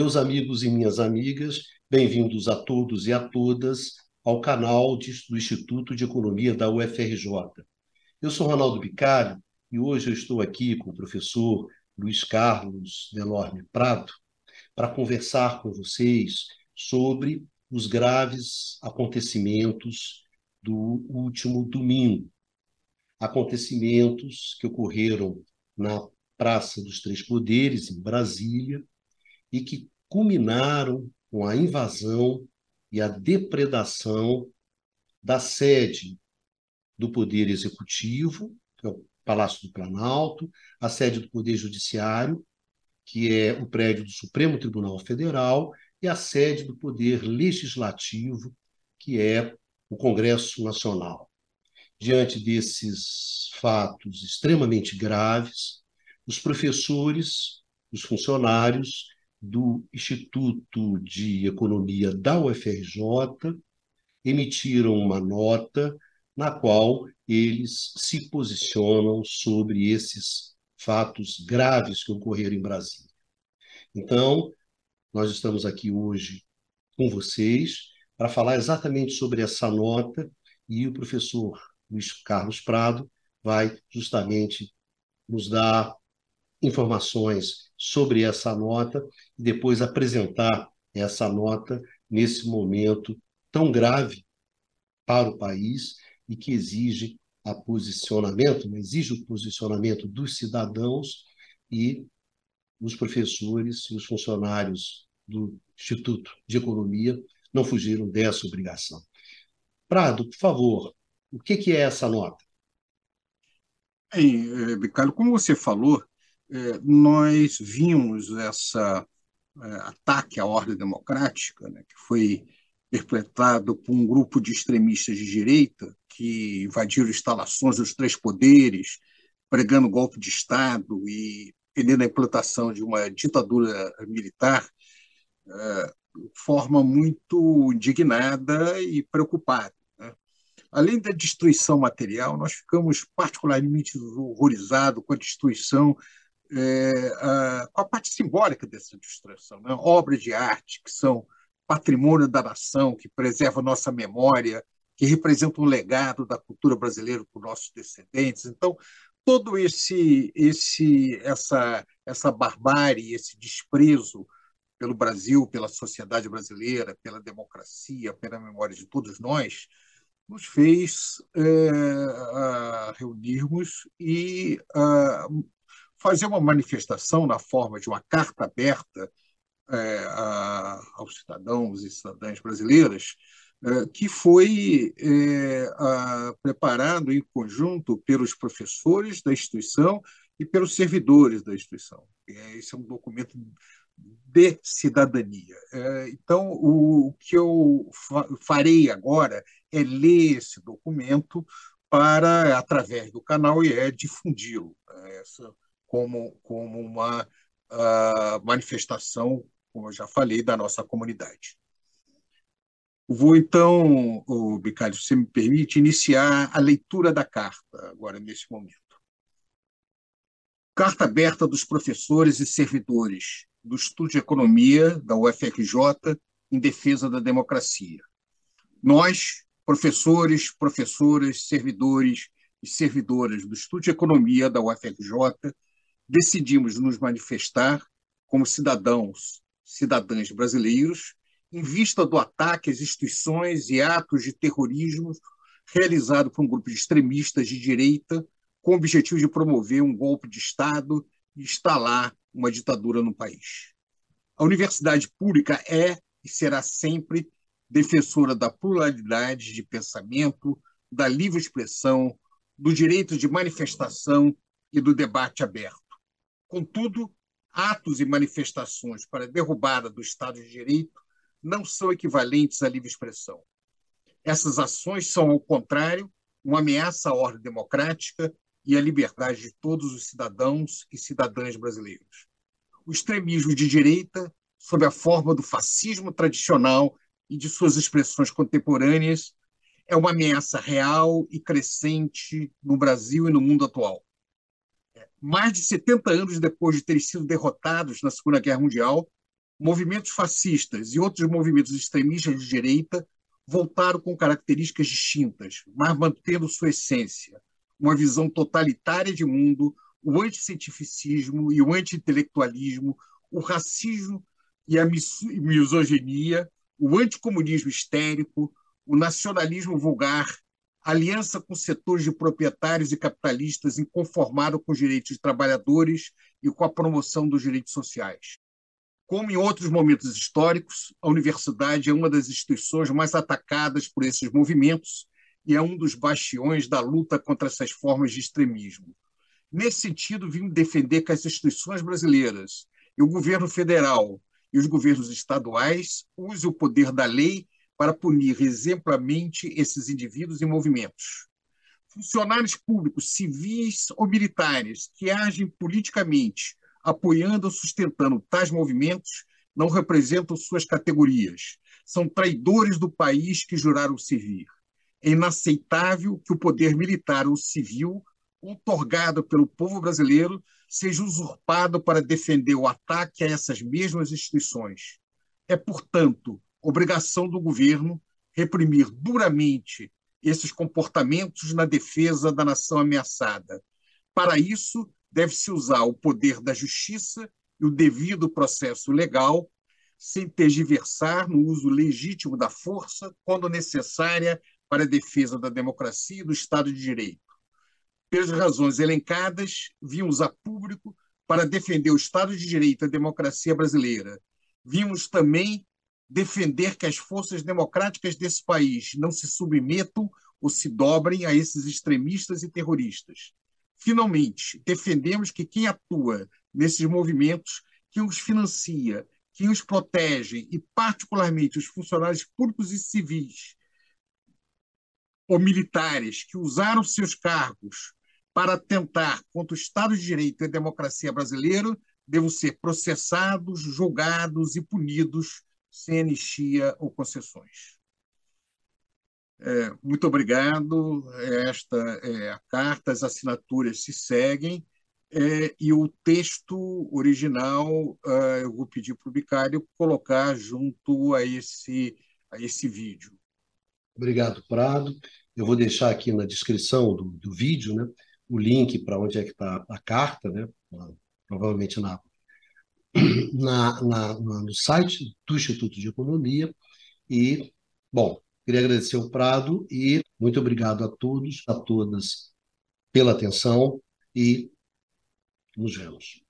Meus amigos e minhas amigas, bem-vindos a todos e a todas ao canal de, do Instituto de Economia da UFRJ. Eu sou Ronaldo Bicalho e hoje eu estou aqui com o professor Luiz Carlos Delorme Prado para conversar com vocês sobre os graves acontecimentos do último domingo. Acontecimentos que ocorreram na Praça dos Três Poderes, em Brasília, e que culminaram com a invasão e a depredação da sede do Poder Executivo, que é o Palácio do Planalto, a sede do Poder Judiciário, que é o prédio do Supremo Tribunal Federal, e a sede do Poder Legislativo, que é o Congresso Nacional. Diante desses fatos extremamente graves, os professores, os funcionários do Instituto de Economia da UFRJ emitiram uma nota na qual eles se posicionam sobre esses fatos graves que ocorreram em Brasília. Então, nós estamos aqui hoje com vocês para falar exatamente sobre essa nota e o professor Luiz Carlos Prado vai justamente nos dar informações sobre essa nota e depois apresentar essa nota nesse momento tão grave para o país e que exige a posicionamento, né? exige o posicionamento dos cidadãos e os professores e os funcionários do Instituto de Economia não fugiram dessa obrigação. Prado, por favor, o que é essa nota? Bem, eh, Ricardo, como você falou, nós vimos essa eh, ataque à ordem democrática, né, que foi perpetrado por um grupo de extremistas de direita que invadiram instalações dos três poderes, pregando golpe de Estado e pedindo a implantação de uma ditadura militar, de forma muito indignada e preocupada. Né? Além da destruição material, nós ficamos particularmente horrorizados com a destruição é, a, com a parte simbólica dessa destruição, né? obras de arte que são patrimônio da nação, que preserva nossa memória, que representam um legado da cultura brasileira para os nossos descendentes. Então, todo esse, esse, essa, essa barbárie, esse desprezo pelo Brasil, pela sociedade brasileira, pela democracia, pela memória de todos nós, nos fez é, reunirmos e fazer uma manifestação na forma de uma carta aberta é, a, aos cidadãos e cidadãs brasileiras, é, que foi é, a, preparado em conjunto pelos professores da instituição e pelos servidores da instituição. Esse é um documento de cidadania. É, então, o, que eu fa farei agora é ler esse documento para, através do canal IE, difundi-lo. Né? Essa como, como uma uh, manifestação, como eu já falei, da nossa comunidade. Vou então, oh, Bicalho, se me permite, iniciar a leitura da carta, agora nesse momento. Carta aberta dos professores e servidores do Estudo de Economia da UFRJ em defesa da democracia. Nós, professores, professoras, servidores e servidoras do Estudo de Economia da UFRJ, decidimos nos manifestar como cidadãos, cidadãs brasileiros, em vista do ataque às instituições e atos de terrorismo realizado por um grupo de extremistas de direita com o objetivo de promover um golpe de Estado e instalar uma ditadura no país. A universidade pública é e será sempre defensora da pluralidade de pensamento, da livre expressão, do direito de manifestação e do debate aberto. Contudo, atos e manifestações para derrubada do Estado de Direito não são equivalentes à livre expressão. Essas ações são, ao contrário, uma ameaça à ordem democrática e à liberdade de todos os cidadãos e cidadãs brasileiros. O extremismo de direita, sob a forma do fascismo tradicional e de suas expressões contemporâneas, é uma ameaça real e crescente no Brasil e no mundo atual mais de 70 anos depois de terem sido derrotados na Segunda Guerra Mundial, movimentos fascistas e outros movimentos extremistas de direita voltaram com características distintas, mas mantendo sua essência, uma visão totalitária de mundo, o anticientificismo e o anti-intelectualismo, o racismo e a misoginia, o anticomunismo histérico, o nacionalismo vulgar, aliança com setores de proprietários e capitalistas inconformados com os direitos de trabalhadores e com a promoção dos direitos sociais. Como em outros momentos históricos, a universidade é uma das instituições mais atacadas por esses movimentos e é um dos bastiões da luta contra essas formas de extremismo. Nesse sentido, vim defender que as instituições brasileiras e o governo federal e os governos estaduais usem o poder da lei para punir exemplarmente esses indivíduos e movimentos. Funcionários públicos, civis ou militares que agem politicamente, apoiando ou sustentando tais movimentos, não representam suas categorias. São traidores do país que juraram servir. É inaceitável que o poder militar ou civil, otorgado pelo povo brasileiro, seja usurpado para defender o ataque a essas mesmas instituições. É, portanto, obrigação do governo reprimir duramente esses comportamentos na defesa da nação ameaçada. Para isso, deve-se usar o poder da justiça e o devido processo legal, sem tergiversar no uso legítimo da força quando necessária para a defesa da democracia e do Estado de Direito. Pelas razões elencadas, vimos a público para defender o Estado de Direito e a democracia brasileira. Vimos também defender que as forças democráticas desse país não se submetam ou se dobrem a esses extremistas e terroristas. Finalmente, defendemos que quem atua nesses movimentos, quem os financia, quem os protege e, particularmente, os funcionários públicos e civis ou militares que usaram seus cargos para atentar contra o Estado de Direito e a democracia brasileira, devam ser processados, julgados e punidos sem anistia ou concessões. É, muito obrigado. Esta é a carta, as assinaturas se seguem. É, e o texto original é, eu vou pedir para o Bicário colocar junto a esse, a esse vídeo. Obrigado, Prado. Eu vou deixar aqui na descrição do, do vídeo né, o link para onde é que está a carta, né, provavelmente na, na, na, no site do Instituto de Economia. E, bom, queria agradecer o Prado e muito obrigado a todos, a todas pela atenção e nos vemos.